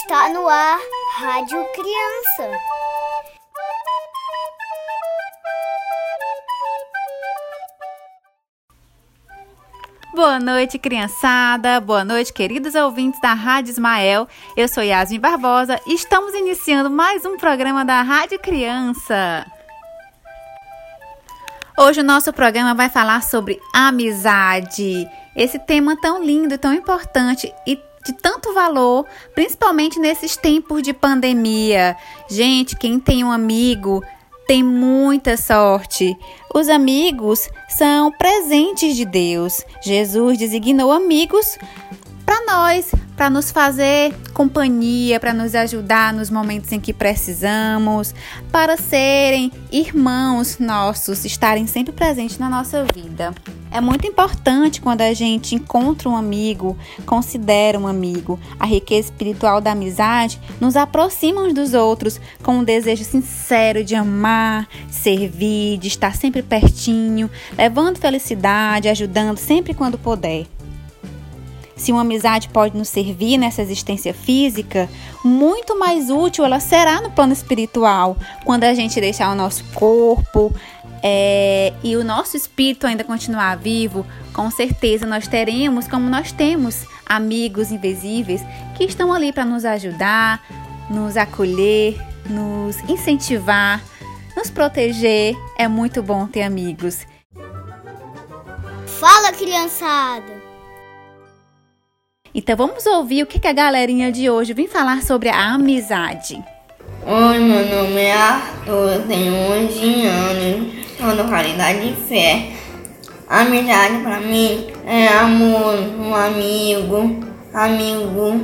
Está no ar Rádio Criança. Boa noite, criançada. Boa noite, queridos ouvintes da Rádio Ismael. Eu sou Yasmin Barbosa e estamos iniciando mais um programa da Rádio Criança. Hoje o nosso programa vai falar sobre amizade. Esse tema tão lindo e tão importante e de tanto valor, principalmente nesses tempos de pandemia. Gente, quem tem um amigo tem muita sorte. Os amigos são presentes de Deus. Jesus designou amigos para nós, para nos fazer companhia, para nos ajudar nos momentos em que precisamos, para serem irmãos nossos, estarem sempre presentes na nossa vida. É muito importante quando a gente encontra um amigo, considera um amigo. A riqueza espiritual da amizade nos aproxima uns dos outros com um desejo sincero de amar, servir, de estar sempre pertinho, levando felicidade, ajudando sempre quando puder. Se uma amizade pode nos servir nessa existência física, muito mais útil ela será no plano espiritual, quando a gente deixar o nosso corpo é, e o nosso espírito ainda continuar vivo, com certeza nós teremos, como nós temos, amigos invisíveis que estão ali para nos ajudar, nos acolher, nos incentivar, nos proteger. É muito bom ter amigos. Fala, criançada! Então vamos ouvir o que, a galerinha de hoje vem falar sobre a amizade. Oi, meu nome é Arthur, eu tenho 11 anos, sou do Caridade de Fé. Amizade para mim é amor, um amigo, amigo,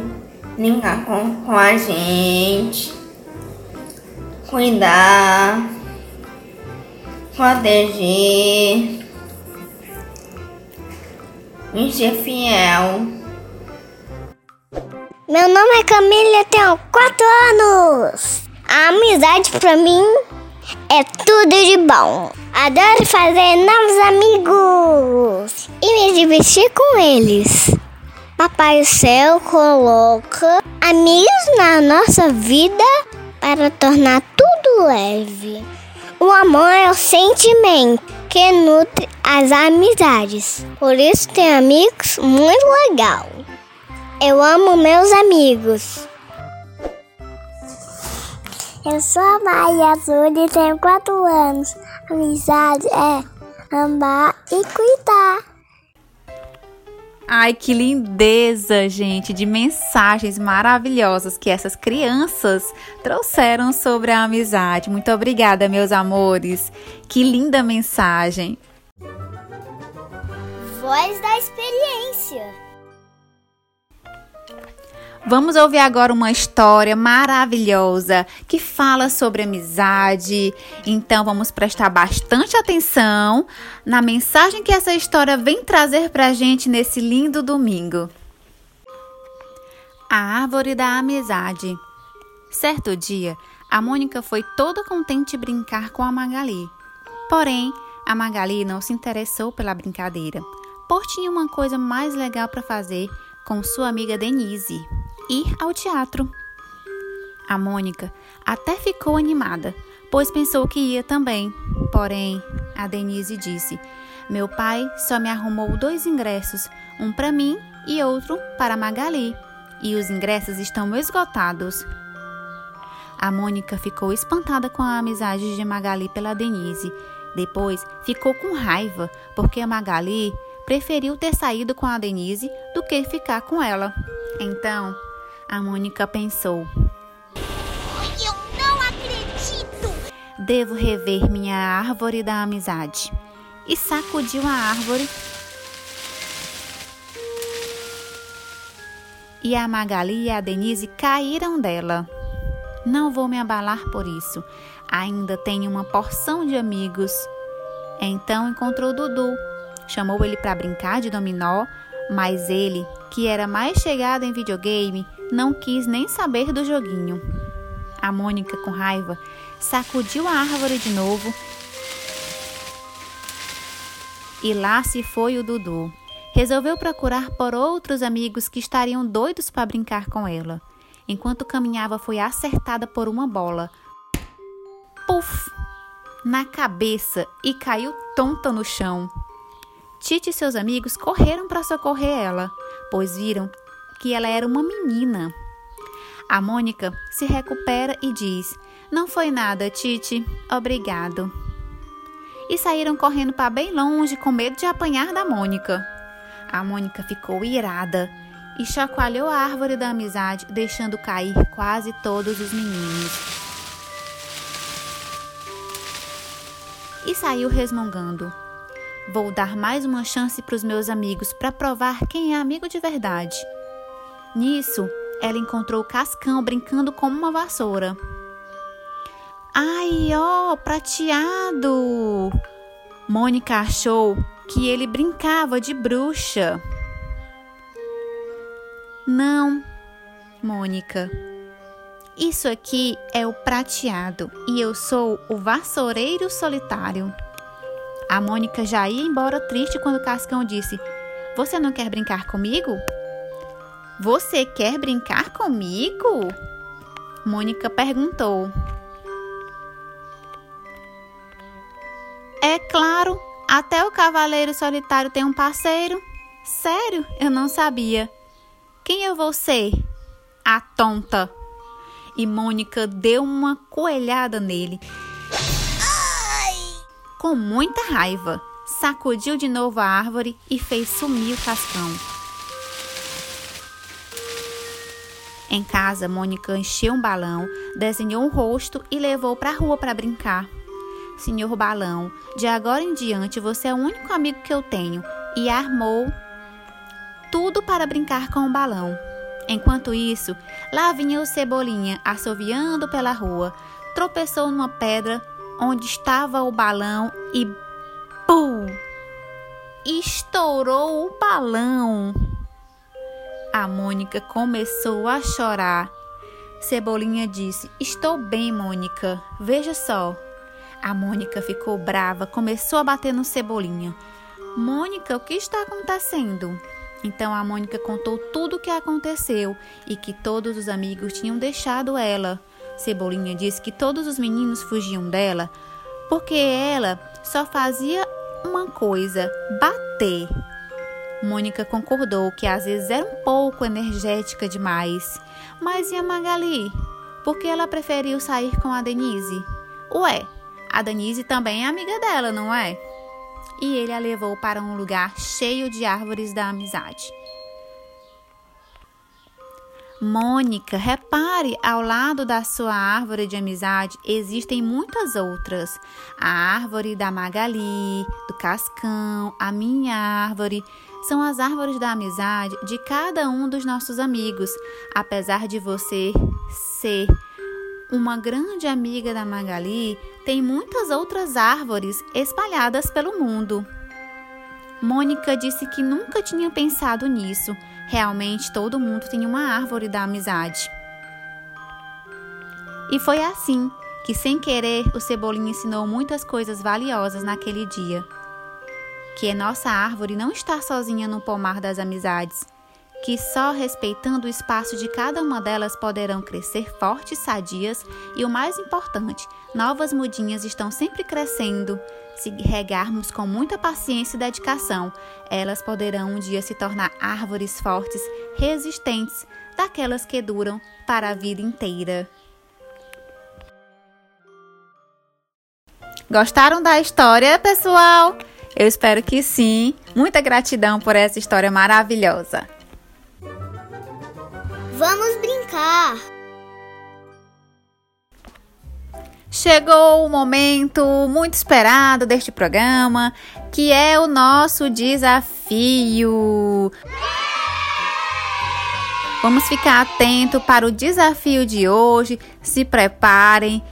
brincar com, com a gente, cuidar, proteger e ser fiel. Meu nome é Camila e tenho 4 anos. A amizade pra mim é tudo de bom. Adoro fazer novos amigos e me divertir com eles. Papai do Céu coloca amigos na nossa vida para tornar tudo leve. O amor é o sentimento que nutre as amizades. Por isso tem amigos muito legal. Eu amo meus amigos. Eu sou a Maria Azul e tenho 4 anos. Amizade é amar e cuidar. Ai, que lindeza, gente, de mensagens maravilhosas que essas crianças trouxeram sobre a amizade. Muito obrigada, meus amores. Que linda mensagem. Voz da experiência. Vamos ouvir agora uma história maravilhosa que fala sobre amizade. Então vamos prestar bastante atenção na mensagem que essa história vem trazer para a gente nesse lindo domingo. A árvore da amizade. Certo dia, a Mônica foi toda contente brincar com a Magali. Porém, a Magali não se interessou pela brincadeira, pois tinha uma coisa mais legal para fazer com sua amiga Denise ir ao teatro. A Mônica até ficou animada, pois pensou que ia também. Porém, a Denise disse: Meu pai só me arrumou dois ingressos, um para mim e outro para Magali, e os ingressos estão esgotados. A Mônica ficou espantada com a amizade de Magali pela Denise. Depois ficou com raiva, porque a Magali preferiu ter saído com a Denise do que ficar com ela. Então, a Mônica pensou: Eu não acredito! Devo rever minha árvore da amizade. E sacudiu a árvore. E a Magali e a Denise caíram dela. Não vou me abalar por isso. Ainda tenho uma porção de amigos. Então encontrou Dudu. Chamou ele para brincar de dominó, mas ele, que era mais chegado em videogame, não quis nem saber do joguinho. A Mônica, com raiva, sacudiu a árvore de novo e lá se foi o Dudu. Resolveu procurar por outros amigos que estariam doidos para brincar com ela. enquanto caminhava, foi acertada por uma bola. Puf! Na cabeça e caiu tonta no chão. Tite e seus amigos correram para socorrer ela, pois viram que ela era uma menina. A Mônica se recupera e diz: Não foi nada, Tite, obrigado. E saíram correndo para bem longe com medo de apanhar da Mônica. A Mônica ficou irada e chacoalhou a árvore da amizade, deixando cair quase todos os meninos. E saiu resmungando. Vou dar mais uma chance para os meus amigos para provar quem é amigo de verdade. Nisso, ela encontrou o Cascão brincando com uma vassoura. Ai, ó, prateado! Mônica achou que ele brincava de bruxa. Não, Mônica. Isso aqui é o prateado e eu sou o vassoureiro solitário. A Mônica já ia embora triste quando o Cascão disse: Você não quer brincar comigo? Você quer brincar comigo? Mônica perguntou. É claro, até o cavaleiro solitário tem um parceiro. Sério? Eu não sabia. Quem eu vou ser? A tonta. E Mônica deu uma coelhada nele. Ai! Com muita raiva, sacudiu de novo a árvore e fez sumir o cascão. Em casa, Mônica encheu um balão, desenhou um rosto e levou para a rua para brincar. Senhor Balão, de agora em diante você é o único amigo que eu tenho. E armou tudo para brincar com o balão. Enquanto isso, lá vinha o Cebolinha assoviando pela rua, tropeçou numa pedra onde estava o balão e pum! Estourou o balão. A Mônica começou a chorar. Cebolinha disse: Estou bem, Mônica. Veja só. A Mônica ficou brava, começou a bater no Cebolinha. Mônica, o que está acontecendo? Então a Mônica contou tudo o que aconteceu e que todos os amigos tinham deixado ela. Cebolinha disse que todos os meninos fugiam dela porque ela só fazia uma coisa: bater. Mônica concordou que às vezes era um pouco energética demais. Mas e a Magali? Por que ela preferiu sair com a Denise? Ué, a Denise também é amiga dela, não é? e ele a levou para um lugar cheio de árvores da amizade. Mônica, repare, ao lado da sua árvore de amizade existem muitas outras. A árvore da Magali, do Cascão, a minha árvore. São as árvores da amizade de cada um dos nossos amigos. Apesar de você ser uma grande amiga da Magali, tem muitas outras árvores espalhadas pelo mundo. Mônica disse que nunca tinha pensado nisso. Realmente todo mundo tem uma árvore da amizade. E foi assim que, sem querer, o Cebolinha ensinou muitas coisas valiosas naquele dia. Que nossa árvore não está sozinha no pomar das amizades que só respeitando o espaço de cada uma delas poderão crescer fortes, sadias e o mais importante, novas mudinhas estão sempre crescendo. Se regarmos com muita paciência e dedicação, elas poderão um dia se tornar árvores fortes, resistentes, daquelas que duram para a vida inteira. Gostaram da história, pessoal? Eu espero que sim. Muita gratidão por essa história maravilhosa. Vamos brincar! Chegou o momento muito esperado deste programa, que é o nosso desafio. Vamos ficar atento para o desafio de hoje. Se preparem,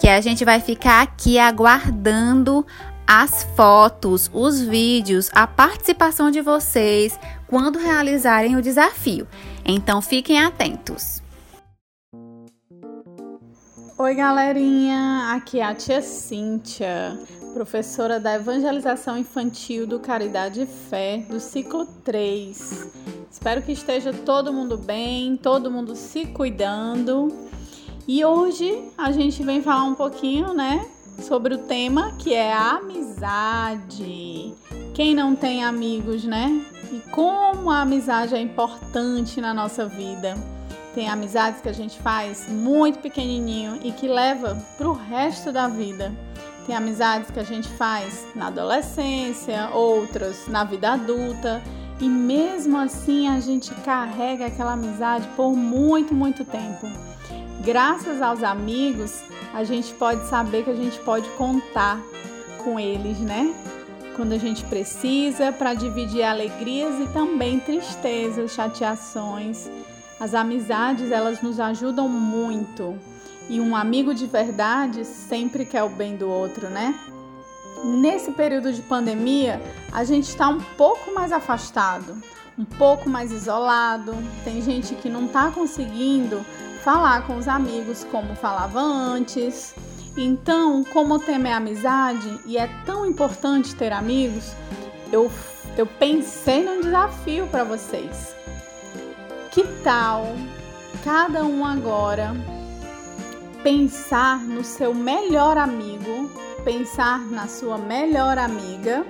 que a gente vai ficar aqui aguardando as fotos, os vídeos, a participação de vocês quando realizarem o desafio. Então fiquem atentos. Oi, galerinha! Aqui é a tia Cíntia, professora da Evangelização Infantil do Caridade e Fé, do ciclo 3. Espero que esteja todo mundo bem, todo mundo se cuidando. E hoje a gente vem falar um pouquinho, né, sobre o tema que é a amizade. Quem não tem amigos, né? E como a amizade é importante na nossa vida. Tem amizades que a gente faz muito pequenininho e que leva para o resto da vida. Tem amizades que a gente faz na adolescência, outras na vida adulta, e mesmo assim a gente carrega aquela amizade por muito, muito tempo. Graças aos amigos, a gente pode saber que a gente pode contar com eles, né? Quando a gente precisa para dividir alegrias e também tristezas, chateações. As amizades, elas nos ajudam muito. E um amigo de verdade sempre quer o bem do outro, né? Nesse período de pandemia, a gente está um pouco mais afastado, um pouco mais isolado. Tem gente que não está conseguindo falar com os amigos como falava antes. Então, como o tema é amizade e é tão importante ter amigos, eu, eu pensei num desafio para vocês. Que tal cada um agora pensar no seu melhor amigo, pensar na sua melhor amiga,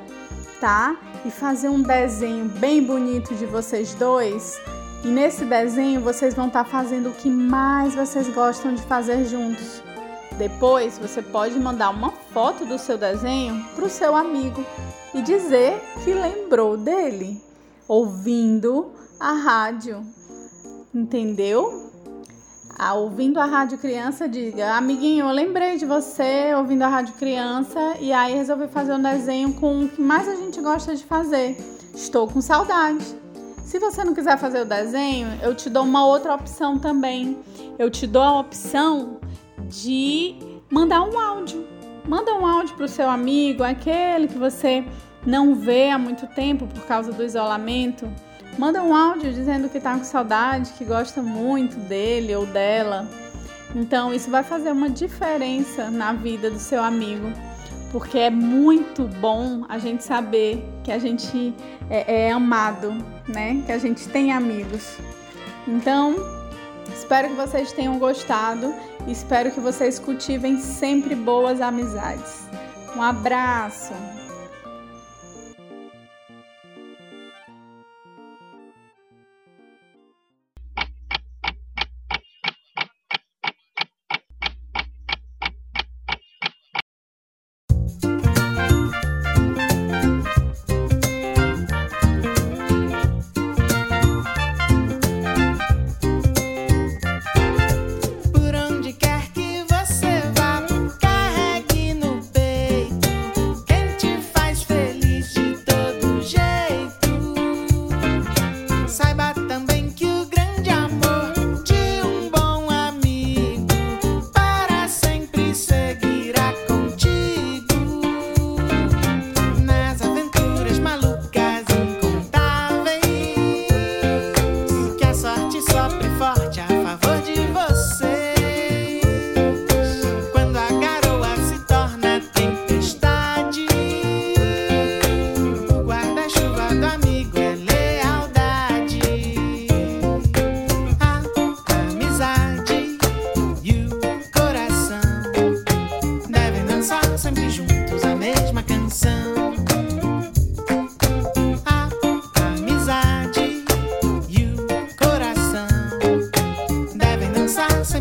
tá? E fazer um desenho bem bonito de vocês dois e nesse desenho vocês vão estar tá fazendo o que mais vocês gostam de fazer juntos. Depois você pode mandar uma foto do seu desenho para o seu amigo e dizer que lembrou dele ouvindo a rádio. Entendeu? Ah, ouvindo a Rádio Criança, diga: Amiguinho, eu lembrei de você ouvindo a Rádio Criança e aí resolvi fazer um desenho com o que mais a gente gosta de fazer. Estou com saudade. Se você não quiser fazer o desenho, eu te dou uma outra opção também. Eu te dou a opção de mandar um áudio. Manda um áudio para o seu amigo, aquele que você não vê há muito tempo por causa do isolamento. Manda um áudio dizendo que está com saudade, que gosta muito dele ou dela. Então, isso vai fazer uma diferença na vida do seu amigo porque é muito bom a gente saber que a gente é, é, amado, né? Que a gente tem amigos. Então, espero que vocês tenham gostado e espero que vocês cultivem sempre boas amizades. Um abraço! salsa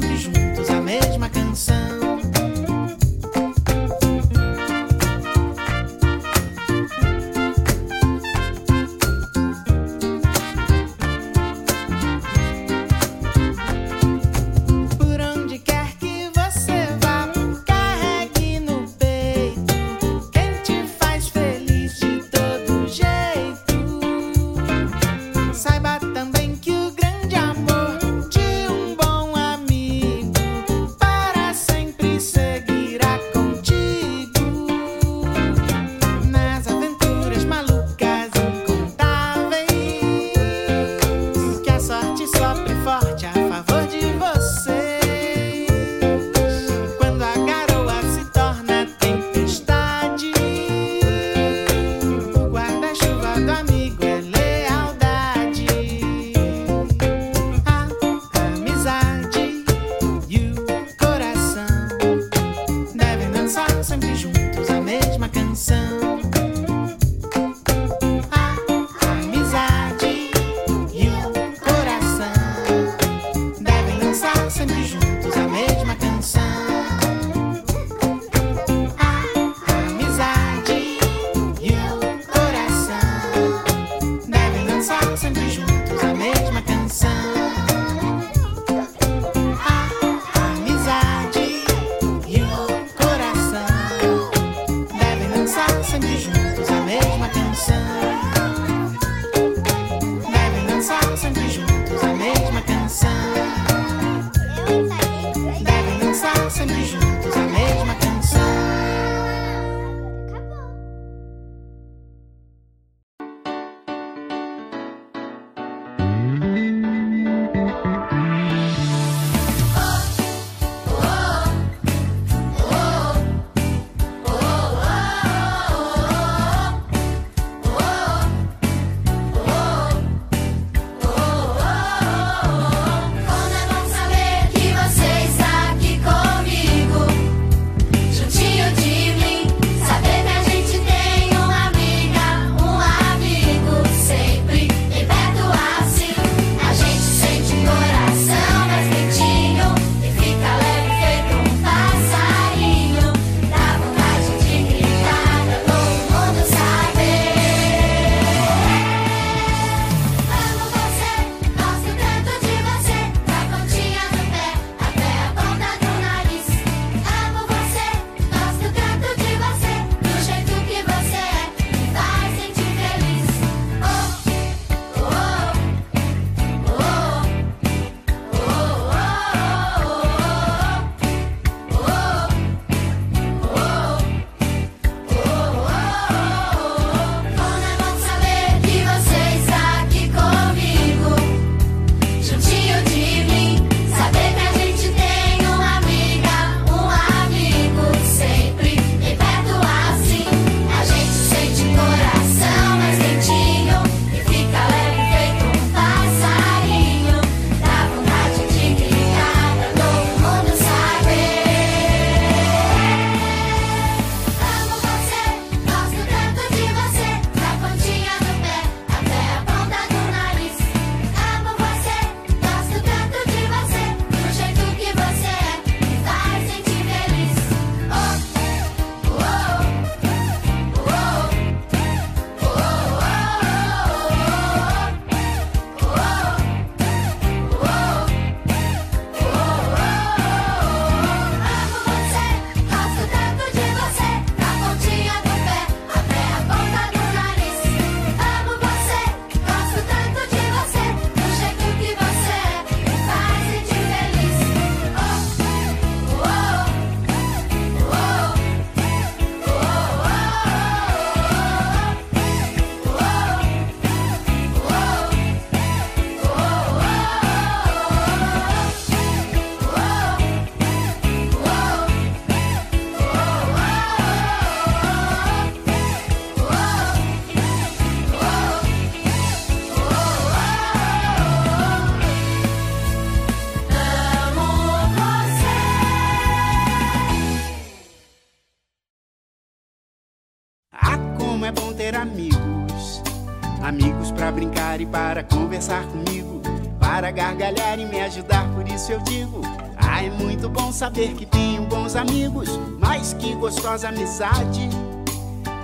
conversar comigo, para gargalhar e me ajudar, por isso eu digo. Ah, é muito bom saber que tenho bons amigos, mas que gostosa amizade.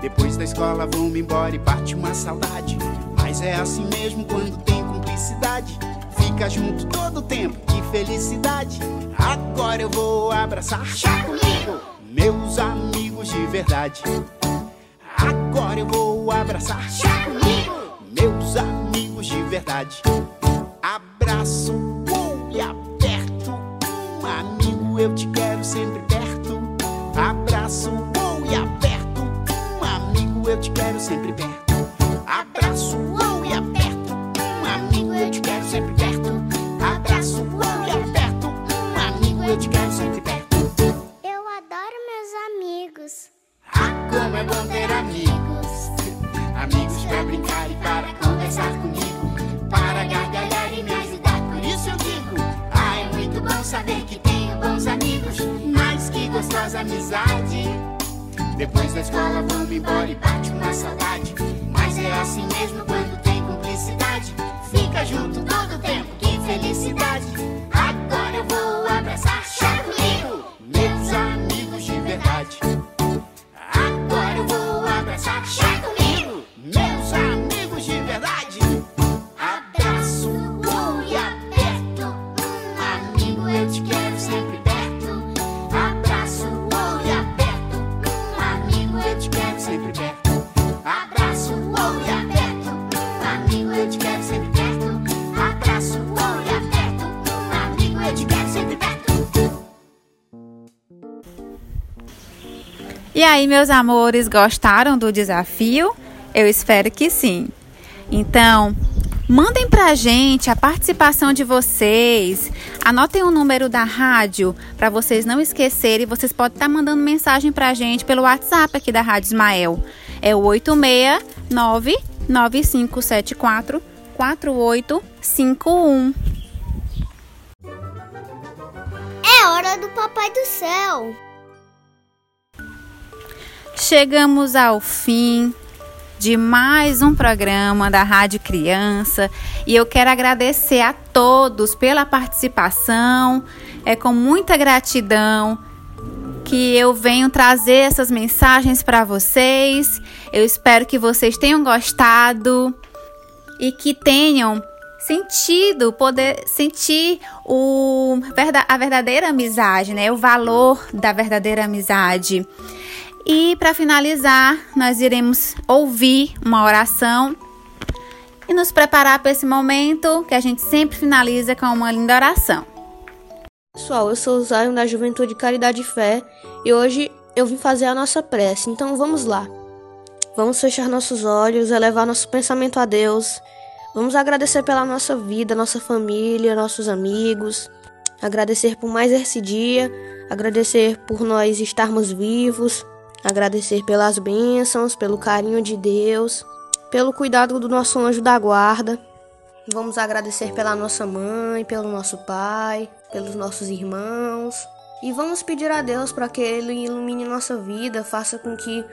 Depois da escola vou-me embora e bate uma saudade. Mas é assim mesmo quando tem cumplicidade. Fica junto todo o tempo, que felicidade. Agora eu vou abraçar chá comigo, meus amigos de verdade. Agora eu vou abraçar chá comigo, meus amigos de verdade. Abraço bom e aperto, um amigo eu te quero sempre perto. Abraço bom e aperto, um amigo eu te quero sempre perto. Gostosa amizade. Depois da escola vou-me embora e bate uma saudade. Mas é assim mesmo quando tem cumplicidade. Fica junto todo o tempo, que felicidade. Agora eu vou abraçar comigo, meus amigos de verdade. E aí, meus amores, gostaram do desafio? Eu espero que sim. Então, mandem pra gente a participação de vocês. Anotem o número da rádio para vocês não esquecerem. Vocês podem estar mandando mensagem pra gente pelo WhatsApp aqui da Rádio Ismael. É o 869 9574 4851. É hora do Papai do Céu. Chegamos ao fim de mais um programa da Rádio Criança e eu quero agradecer a todos pela participação. É com muita gratidão que eu venho trazer essas mensagens para vocês. Eu espero que vocês tenham gostado e que tenham sentido, poder sentir o, a verdadeira amizade, né? O valor da verdadeira amizade. E para finalizar, nós iremos ouvir uma oração e nos preparar para esse momento que a gente sempre finaliza com uma linda oração. Pessoal, eu sou o Zion da Juventude Caridade e Fé e hoje eu vim fazer a nossa prece, então vamos lá. Vamos fechar nossos olhos, elevar nosso pensamento a Deus. Vamos agradecer pela nossa vida, nossa família, nossos amigos. Agradecer por mais esse dia, agradecer por nós estarmos vivos, agradecer pelas bênçãos, pelo carinho de Deus, pelo cuidado do nosso anjo da guarda. Vamos agradecer pela nossa mãe, pelo nosso pai, pelos nossos irmãos. E vamos pedir a Deus para que Ele ilumine nossa vida, faça com que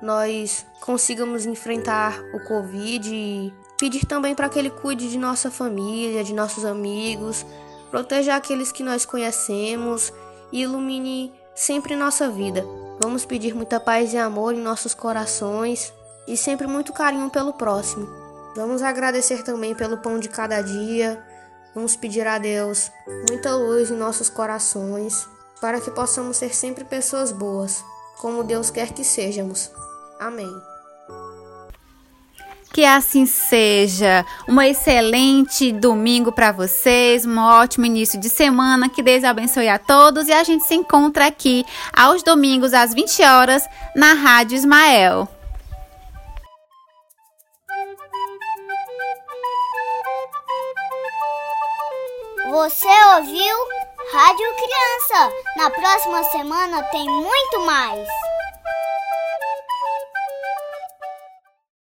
nós consigamos enfrentar o Covid e pedir também para que Ele cuide de nossa família, de nossos amigos, proteja aqueles que nós conhecemos e ilumine sempre nossa vida. Vamos pedir muita paz e amor em nossos corações e sempre muito carinho pelo próximo. Vamos agradecer também pelo pão de cada dia. Vamos pedir a Deus muita luz em nossos corações, para que possamos ser sempre pessoas boas, como Deus quer que sejamos. Amém. Que assim seja. Um excelente domingo para vocês, um ótimo início de semana. Que Deus abençoe a todos e a gente se encontra aqui aos domingos às 20 horas na Rádio Ismael. Você ouviu Rádio Criança? Na próxima semana tem muito mais.